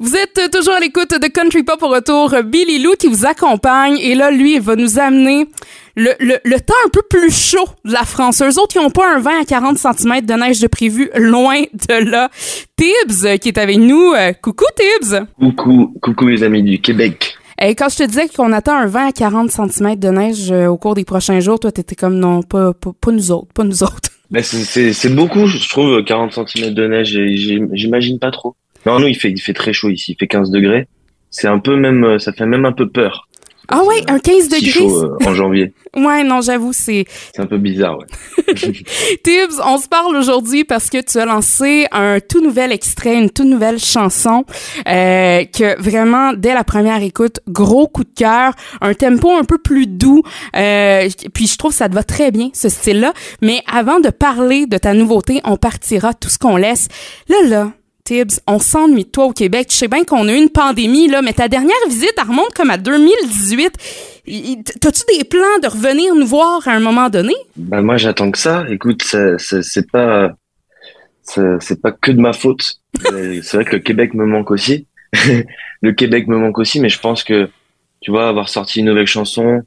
Vous êtes toujours à l'écoute de Country Pop au retour. Billy Lou qui vous accompagne. Et là, lui, il va nous amener le, le, le temps un peu plus chaud de la France. Eux autres, ils ont pas un 20 à 40 cm de neige de prévu loin de là. Tibbs qui est avec nous. Euh, coucou Tibbs! Coucou, coucou les amis du Québec. Et quand je te disais qu'on attend un 20 à 40 cm de neige euh, au cours des prochains jours, toi, t'étais comme non, pas, pas, pas nous autres, pas nous autres. Mais c'est beaucoup, je trouve, 40 cm de neige. J'imagine pas trop. Non, nous, il fait, il fait très chaud ici. Il fait 15 degrés. C'est un peu même, ça fait même un peu peur. Ah ouais, un 15 degrés. chaud euh, en janvier. ouais, non, j'avoue, c'est. C'est un peu bizarre, ouais. Tibbs, on se parle aujourd'hui parce que tu as lancé un tout nouvel extrait, une toute nouvelle chanson, euh, que vraiment, dès la première écoute, gros coup de cœur, un tempo un peu plus doux, euh, puis je trouve que ça te va très bien, ce style-là. Mais avant de parler de ta nouveauté, on partira tout ce qu'on laisse. Là, là, Tibbs, on s'ennuie de toi au Québec. Je sais bien qu'on a eu une pandémie, là, mais ta dernière visite, elle remonte comme à 2018. T'as-tu des plans de revenir nous voir à un moment donné? Ben moi, j'attends que ça. Écoute, c'est pas, c'est pas que de ma faute. c'est vrai que le Québec me manque aussi. le Québec me manque aussi, mais je pense que, tu vois, avoir sorti une nouvelle chanson,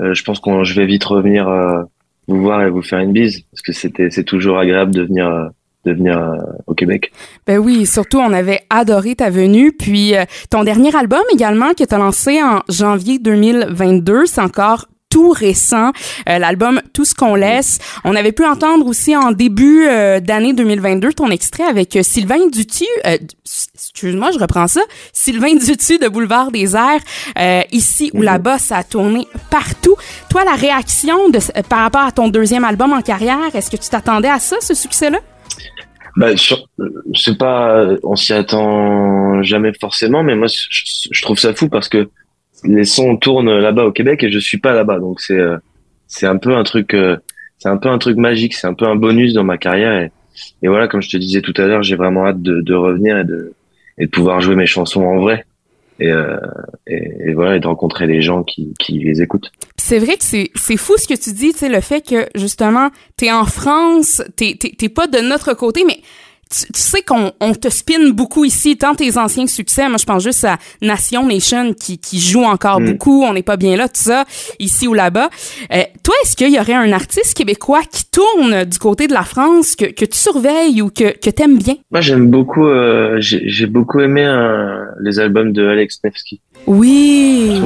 euh, je pense qu'on, je vais vite revenir euh, vous voir et vous faire une bise, parce que c'était, c'est toujours agréable de venir. Euh, de venir euh, au Québec. Ben oui, surtout on avait adoré ta venue. Puis euh, ton dernier album également que tu as lancé en janvier 2022, c'est encore tout récent, euh, l'album Tout ce qu'on laisse. On avait pu entendre aussi en début d'année 2022 ton extrait avec Sylvain Dutu, excuse-moi, je reprends ça, Sylvain Dutu de Boulevard des Airs, ici ou mhm. là-bas, ça a tourné partout. Toi, la réaction de, par rapport à ton deuxième album en carrière, est-ce que tu t'attendais à ça, ce succès-là? Bah, sur, c'est pas, on s'y attend jamais forcément, mais moi, je, trouve ça fou parce que les sons tournent là-bas au Québec et je suis pas là-bas, donc c'est, euh, c'est un peu un truc, euh, c'est un peu un truc magique, c'est un peu un bonus dans ma carrière. Et, voilà, comme je te disais tout à l'heure, j'ai vraiment hâte de, de revenir et de, et de pouvoir jouer mes chansons en vrai et, euh, et, et, voilà et de rencontrer les gens qui, qui les écoutent. C'est vrai que c'est c'est fou ce que tu dis, tu sais le fait que justement t'es en France, t'es t'es pas de notre côté, mais tu, sais qu'on on te spinne beaucoup ici, tant tes anciens succès. Moi, je pense juste à Nation Nation qui, qui joue encore mm. beaucoup. On n'est pas bien là, tout ça, ici ou là-bas. Euh, toi, est-ce qu'il y aurait un artiste québécois qui tourne du côté de la France que, que tu surveilles ou que, que aimes bien? Moi, j'aime beaucoup, euh, j'ai beaucoup aimé euh, les albums de Alex Nevsky. Oui.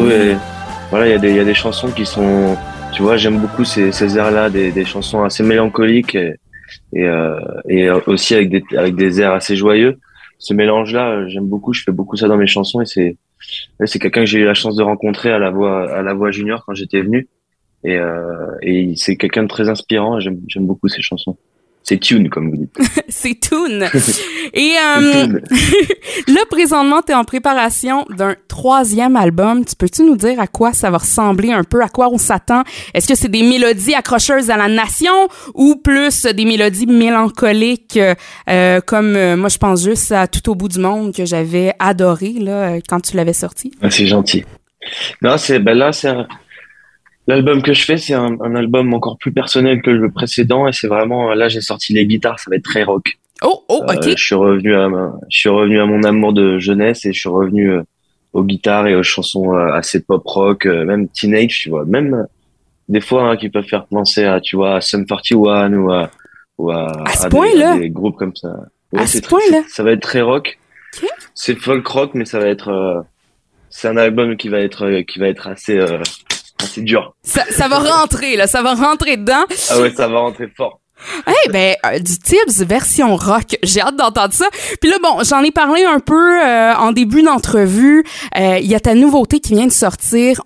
voilà, il y, a des, y a des chansons qui sont, tu vois, j'aime beaucoup ces, ces airs-là, des, des chansons assez mélancoliques. Et, et, euh, et aussi avec des, avec des airs assez joyeux. Ce mélange-là, j'aime beaucoup. Je fais beaucoup ça dans mes chansons et c'est c'est quelqu'un que j'ai eu la chance de rencontrer à la voix à la voix junior quand j'étais venu et, euh, et c'est quelqu'un de très inspirant. J'aime beaucoup ses chansons. C'est tune, comme vous dites. c'est tune. Et euh, là, présentement, tu es en préparation d'un troisième album. Tu peux-tu nous dire à quoi ça va ressembler un peu, à quoi on s'attend? Est-ce que c'est des mélodies accrocheuses à la nation ou plus des mélodies mélancoliques euh, comme euh, moi, je pense juste à Tout au bout du monde que j'avais adoré là, quand tu l'avais sorti? Ah, c'est gentil. Non, c'est ben là, c'est L'album que je fais, c'est un, un, album encore plus personnel que le précédent et c'est vraiment là j'ai sorti les guitares, ça va être très rock. Oh oh ok. Euh, je suis revenu à je suis revenu à mon amour de jeunesse et je suis revenu euh, aux guitares et aux chansons euh, assez pop rock, même teenage, tu vois, même des fois hein, qui peuvent faire penser à tu vois à Sum 41 ou à ou à, à, des, des, groupes comme ça. Ouais, à ce. Ça va être très rock. C'est folk rock mais ça va être c'est un album qui va être qui va être assez c'est dur. Ça, ça va rentrer, là. Ça va rentrer dedans. Ah ouais, ça va rentrer fort. Eh ben euh, du Tibbs version rock, j'ai hâte d'entendre ça. Puis là bon, j'en ai parlé un peu euh, en début d'entrevue. Euh, il y a ta nouveauté qui vient de sortir.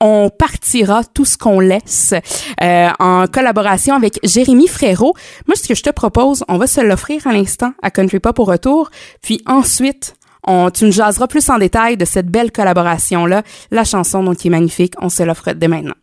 On partira tout ce qu'on laisse en collaboration avec Jérémy Frérot. Moi, ce que je te propose, on va se l'offrir à l'instant à Country Pop au retour, puis ensuite on, tu nous jaseras plus en détail de cette belle collaboration-là. La chanson, donc, qui est magnifique, on se l'offre dès maintenant.